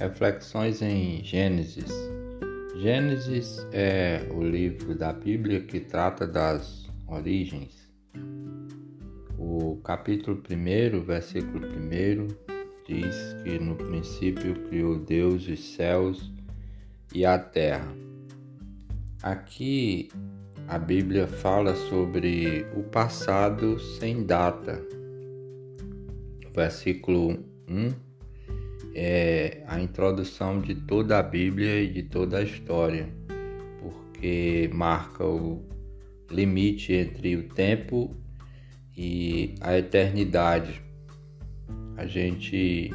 Reflexões em Gênesis. Gênesis é o livro da Bíblia que trata das origens. O capítulo 1, versículo 1 diz que no princípio criou Deus os céus e a terra. Aqui a Bíblia fala sobre o passado sem data. Versículo 1 é a introdução de toda a Bíblia e de toda a história, porque marca o limite entre o tempo e a eternidade. A gente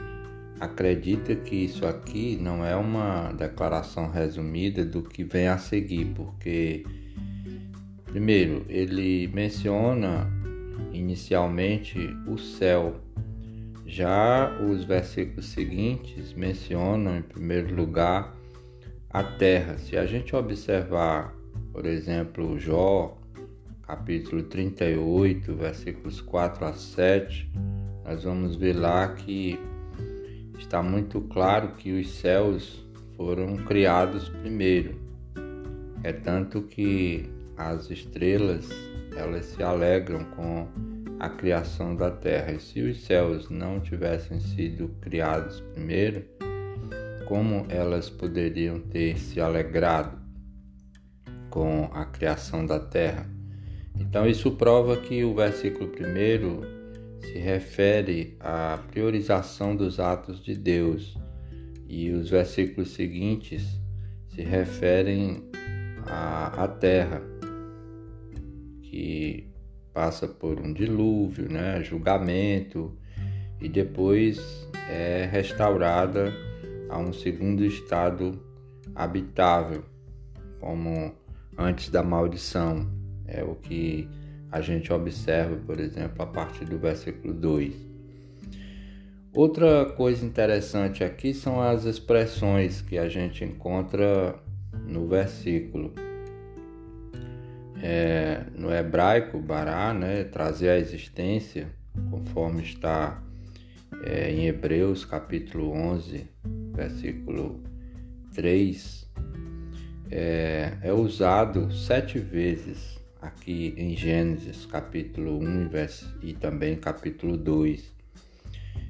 acredita que isso aqui não é uma declaração resumida do que vem a seguir, porque primeiro ele menciona inicialmente o céu já os versículos seguintes mencionam, em primeiro lugar, a terra. Se a gente observar, por exemplo, Jó, capítulo 38, versículos 4 a 7, nós vamos ver lá que está muito claro que os céus foram criados primeiro. É tanto que as estrelas elas se alegram com a criação da terra. E se os céus não tivessem sido criados primeiro, como elas poderiam ter se alegrado com a criação da terra? Então, isso prova que o versículo primeiro se refere à priorização dos atos de Deus e os versículos seguintes se referem à, à terra, que passa por um dilúvio, né, julgamento e depois é restaurada a um segundo estado habitável, como antes da maldição. É o que a gente observa, por exemplo, a partir do versículo 2. Outra coisa interessante aqui são as expressões que a gente encontra no versículo é, no hebraico, bará, né, trazer a existência, conforme está é, em Hebreus capítulo 11, versículo 3, é, é usado sete vezes aqui em Gênesis capítulo 1 e também capítulo 2.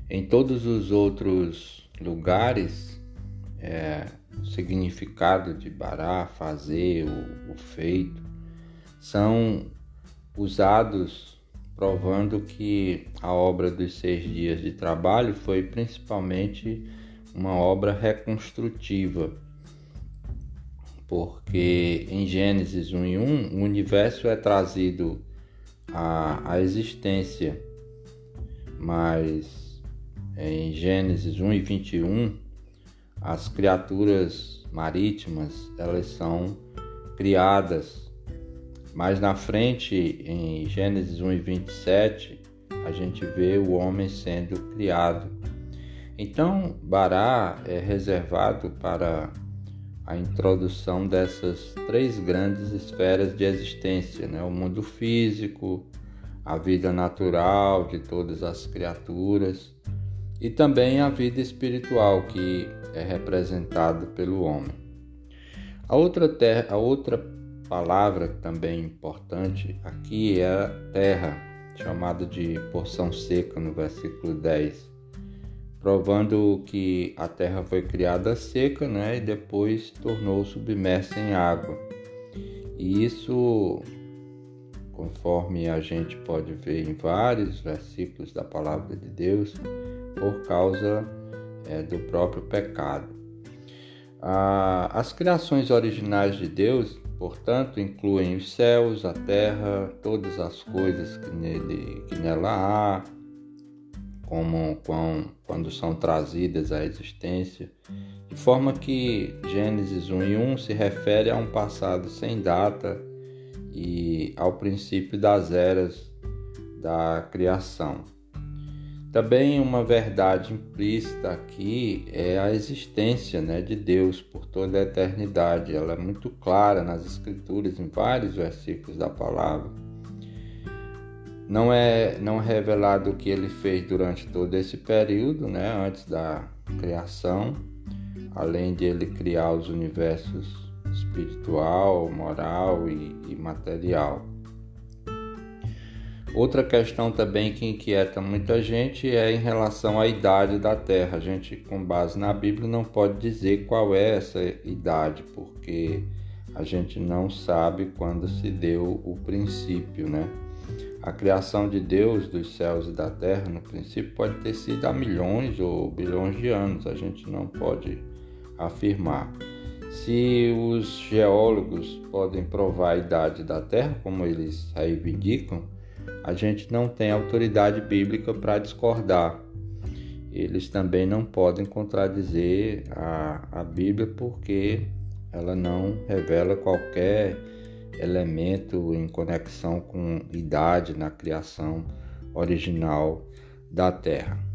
Em todos os outros lugares, é, o significado de bará, fazer, o, o feito, são usados provando que a obra dos seis dias de trabalho foi principalmente uma obra reconstrutiva, porque em Gênesis 1 e 1 o universo é trazido à, à existência, mas em Gênesis 1 e 21 as criaturas marítimas elas são criadas mais na frente, em Gênesis 1 e 27, a gente vê o homem sendo criado. Então, Bará é reservado para a introdução dessas três grandes esferas de existência: né? o mundo físico, a vida natural de todas as criaturas e também a vida espiritual, que é representado pelo homem. A outra, terra, a outra palavra também importante aqui é a terra, chamada de porção seca no versículo 10, provando que a terra foi criada seca né, e depois tornou submersa em água. E isso, conforme a gente pode ver em vários versículos da palavra de Deus, por causa é, do próprio pecado. Ah, as criações originais de Deus Portanto, incluem os céus, a terra, todas as coisas que, nele, que nela há, como quando são trazidas à existência, de forma que Gênesis 1 e 1 se refere a um passado sem data e ao princípio das eras da criação. Também uma verdade implícita aqui é a existência né, de Deus por toda a eternidade. Ela é muito clara nas Escrituras, em vários versículos da palavra. Não é, não é revelado o que ele fez durante todo esse período, né, antes da criação, além de ele criar os universos espiritual, moral e, e material. Outra questão também que inquieta muita gente é em relação à idade da Terra. A gente, com base na Bíblia, não pode dizer qual é essa idade, porque a gente não sabe quando se deu o princípio, né? A criação de Deus dos céus e da terra, no princípio, pode ter sido há milhões ou bilhões de anos, a gente não pode afirmar. Se os geólogos podem provar a idade da Terra, como eles reivindicam, a gente não tem autoridade bíblica para discordar. Eles também não podem contradizer a, a Bíblia porque ela não revela qualquer elemento em conexão com idade na criação original da Terra.